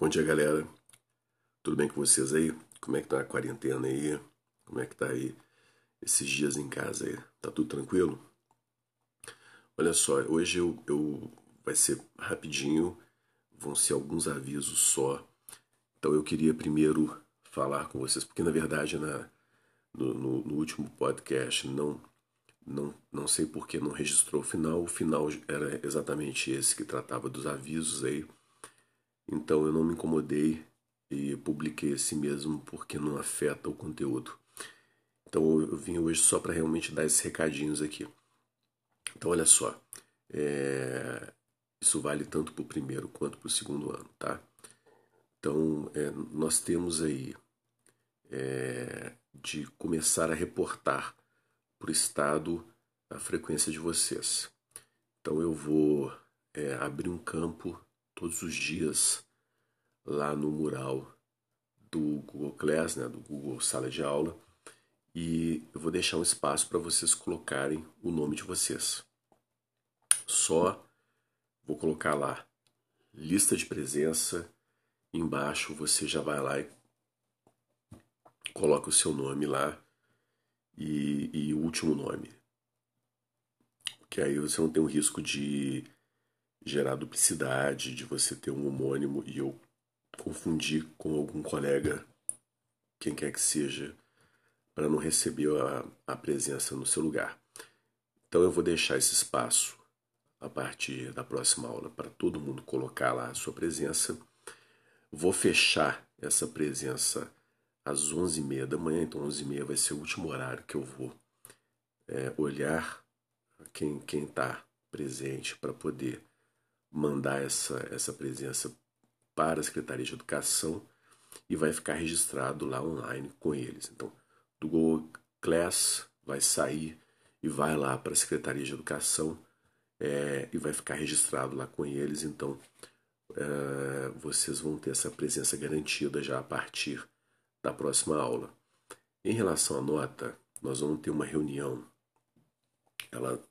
Bom dia, galera. Tudo bem com vocês aí? Como é que tá a quarentena aí? Como é que tá aí esses dias em casa aí? Tá tudo tranquilo? Olha só, hoje eu, eu vai ser rapidinho, vão ser alguns avisos só. Então eu queria primeiro falar com vocês, porque na verdade na, no, no, no último podcast não, não, não sei por que não registrou o final. O final era exatamente esse que tratava dos avisos aí então eu não me incomodei e publiquei esse mesmo porque não afeta o conteúdo. Então eu vim hoje só para realmente dar esses recadinhos aqui. Então olha só, é... isso vale tanto para o primeiro quanto para o segundo ano, tá? Então é, nós temos aí é, de começar a reportar para o estado a frequência de vocês. Então eu vou é, abrir um campo todos os dias lá no mural do Google Class, né, do Google Sala de Aula, e eu vou deixar um espaço para vocês colocarem o nome de vocês. Só vou colocar lá lista de presença, embaixo você já vai lá e coloca o seu nome lá e, e o último nome. Que aí você não tem o risco de gerar duplicidade, de você ter um homônimo e eu confundir com algum colega, quem quer que seja, para não receber a, a presença no seu lugar. Então eu vou deixar esse espaço a partir da próxima aula para todo mundo colocar lá a sua presença. Vou fechar essa presença às 11h30 da manhã, então 11h30 vai ser o último horário que eu vou é, olhar quem está presente para poder mandar essa, essa presença para a Secretaria de Educação e vai ficar registrado lá online com eles. Então, do Google Class vai sair e vai lá para a Secretaria de Educação é, e vai ficar registrado lá com eles. Então, é, vocês vão ter essa presença garantida já a partir da próxima aula. Em relação à nota, nós vamos ter uma reunião. Ela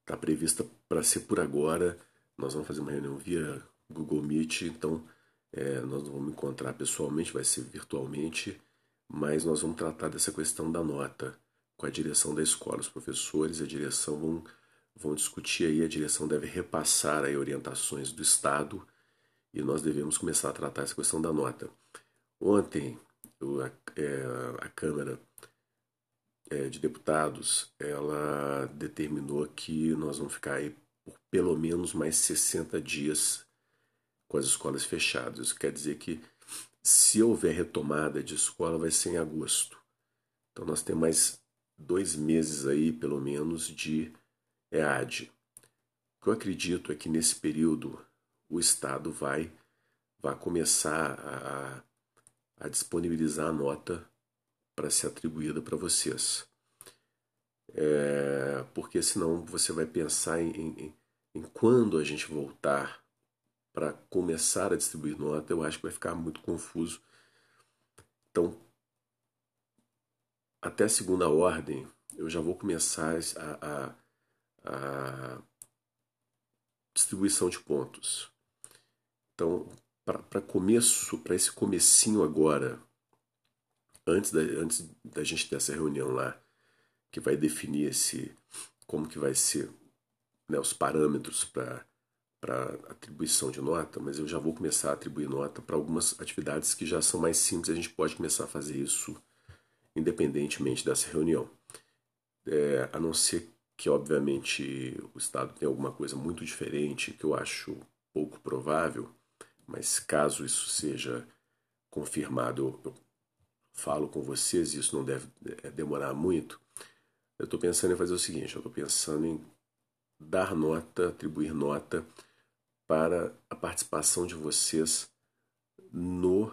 está prevista para ser por agora nós vamos fazer uma reunião via Google Meet, então é, nós não vamos encontrar pessoalmente, vai ser virtualmente, mas nós vamos tratar dessa questão da nota com a direção da escola. Os professores e a direção vão, vão discutir aí, a direção deve repassar aí orientações do Estado e nós devemos começar a tratar essa questão da nota. Ontem, a, é, a Câmara é, de Deputados, ela determinou que nós vamos ficar aí por pelo menos mais 60 dias com as escolas fechadas. Isso quer dizer que se houver retomada de escola vai ser em agosto. Então nós temos mais dois meses aí, pelo menos, de EAD. O que eu acredito é que nesse período o Estado vai, vai começar a, a disponibilizar a nota para ser atribuída para vocês é, porque senão você vai pensar em, em, em quando a gente voltar para começar a distribuir nota, eu acho que vai ficar muito confuso. Então, até segunda ordem, eu já vou começar a, a, a distribuição de pontos. Então, para começo, para esse comecinho agora, antes da, antes da gente ter essa reunião lá, que vai definir esse como que vai ser né, os parâmetros para para atribuição de nota, mas eu já vou começar a atribuir nota para algumas atividades que já são mais simples, a gente pode começar a fazer isso independentemente dessa reunião. É, a não ser que, obviamente, o Estado tenha alguma coisa muito diferente, que eu acho pouco provável, mas caso isso seja confirmado, eu, falo com vocês, isso não deve é, demorar muito, eu estou pensando em fazer o seguinte: eu estou pensando em dar nota, atribuir nota para a participação de vocês no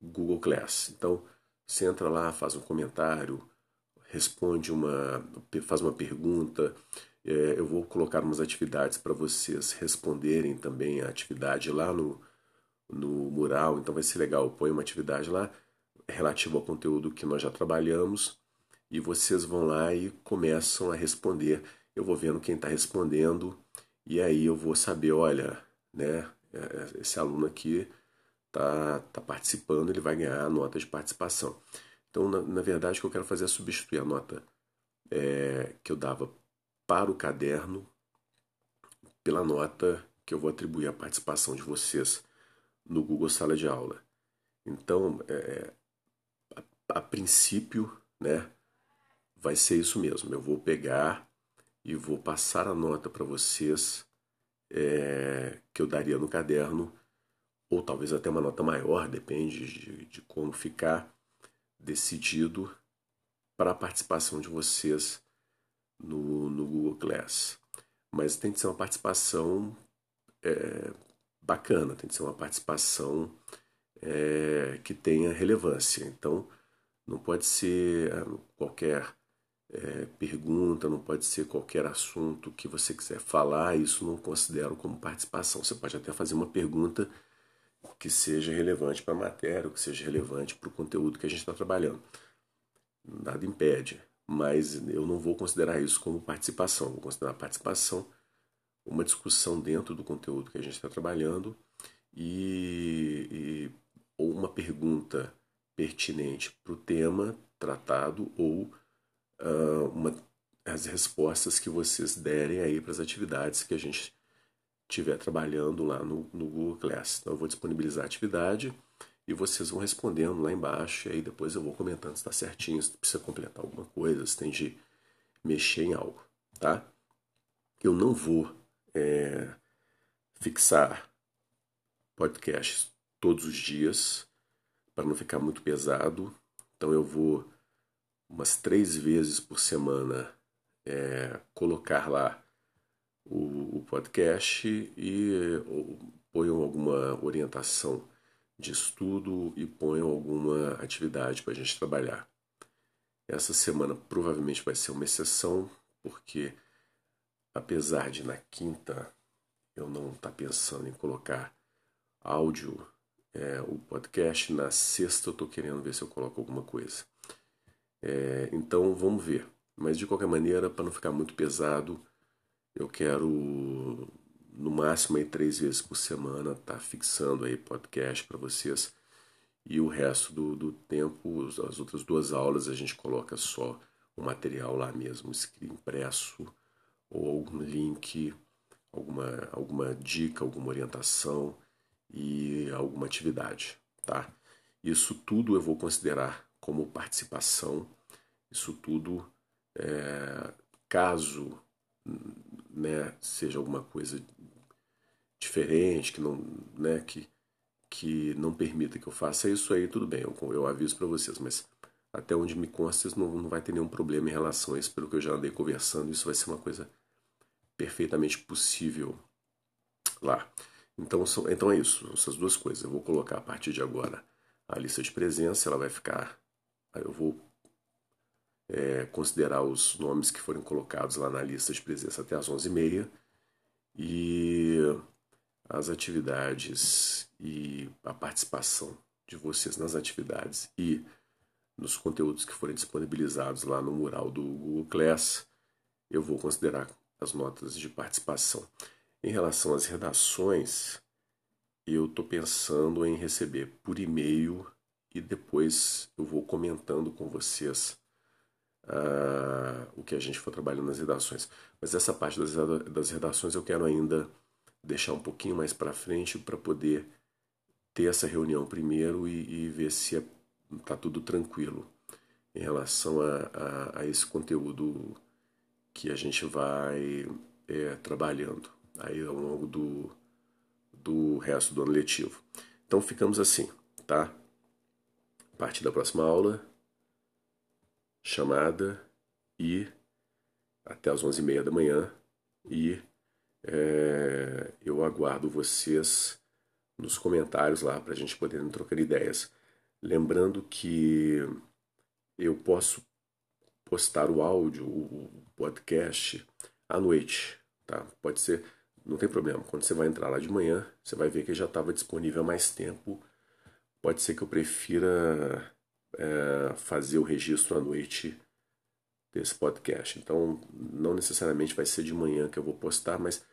Google Class. Então, você entra lá, faz um comentário, responde uma, faz uma pergunta. É, eu vou colocar umas atividades para vocês responderem também a atividade lá no, no mural. Então vai ser legal. Põe uma atividade lá relativa ao conteúdo que nós já trabalhamos e vocês vão lá e começam a responder. Eu vou vendo quem está respondendo e aí eu vou saber, olha, né, é, é, esse aluno aqui está tá participando, ele vai ganhar a nota de participação. Então, na, na verdade, o que eu quero fazer é substituir a nota é, que eu dava para o caderno pela nota que eu vou atribuir à participação de vocês no Google Sala de Aula. Então, é, a, a princípio, né, vai ser isso mesmo. Eu vou pegar e vou passar a nota para vocês é, que eu daria no caderno, ou talvez até uma nota maior, depende de, de como ficar decidido para a participação de vocês no, no Google Class. Mas tem que ser uma participação é, bacana, tem que ser uma participação é, que tenha relevância. Então, não pode ser é, qualquer é, pergunta, não pode ser qualquer assunto que você quiser falar, isso não considero como participação. Você pode até fazer uma pergunta que seja relevante para a matéria, que seja relevante para o conteúdo que a gente está trabalhando. Nada impede, mas eu não vou considerar isso como participação, vou considerar participação uma discussão dentro do conteúdo que a gente está trabalhando e, e, ou uma pergunta pertinente para o tema tratado ou uh, uma, as respostas que vocês derem aí para as atividades que a gente estiver trabalhando lá no, no Google Class. Então eu vou disponibilizar a atividade e vocês vão respondendo lá embaixo e aí depois eu vou comentando se está certinho, se precisa completar alguma coisa, se tem de mexer em algo, tá? Eu não vou é, fixar podcasts todos os dias para não ficar muito pesado. Então eu vou umas três vezes por semana é, colocar lá o, o podcast e ou, ponham alguma orientação de estudo e ponham alguma atividade para a gente trabalhar. Essa semana provavelmente vai ser uma exceção, porque apesar de na quinta eu não estar tá pensando em colocar áudio, é, o podcast, na sexta eu estou querendo ver se eu coloco alguma coisa. É, então vamos ver. Mas de qualquer maneira, para não ficar muito pesado, eu quero no máximo aí três vezes por semana estar tá fixando aí podcast para vocês e o resto do, do tempo, as outras duas aulas a gente coloca só o material lá mesmo, impresso ou algum link, alguma, alguma dica, alguma orientação e alguma atividade, tá? Isso tudo eu vou considerar como participação, isso tudo é, caso né, seja alguma coisa diferente, que não, né, que, que não permita que eu faça isso aí, tudo bem, eu, eu aviso para vocês, mas até onde me consta, não, não vai ter nenhum problema em relação a isso, pelo que eu já andei conversando, isso vai ser uma coisa perfeitamente possível lá. Então, são, então é isso, essas duas coisas. Eu vou colocar a partir de agora a lista de presença, ela vai ficar. Eu vou é, considerar os nomes que forem colocados lá na lista de presença até as 11h30 e as atividades e a participação de vocês nas atividades e nos conteúdos que forem disponibilizados lá no mural do Google Class, eu vou considerar as notas de participação. Em relação às redações, eu estou pensando em receber por e-mail e depois eu vou comentando com vocês uh, o que a gente for trabalhando nas redações. Mas essa parte das, das redações eu quero ainda deixar um pouquinho mais para frente para poder ter essa reunião primeiro e, e ver se está é, tudo tranquilo em relação a, a, a, esse conteúdo que a gente vai é, trabalhando aí ao longo do, do resto do ano letivo. Então ficamos assim, tá? A partir da próxima aula, chamada e até as 11h30 da manhã e é, eu aguardo vocês nos comentários lá para a gente poder trocar ideias. Lembrando que eu posso postar o áudio, o podcast à noite, tá? Pode ser, não tem problema. Quando você vai entrar lá de manhã, você vai ver que já estava disponível há mais tempo. Pode ser que eu prefira é, fazer o registro à noite desse podcast. Então, não necessariamente vai ser de manhã que eu vou postar, mas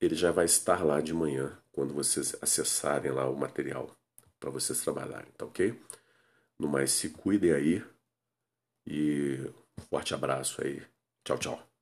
ele já vai estar lá de manhã, quando vocês acessarem lá o material para vocês trabalharem, tá ok? No mais, se cuidem aí e forte abraço aí. Tchau, tchau.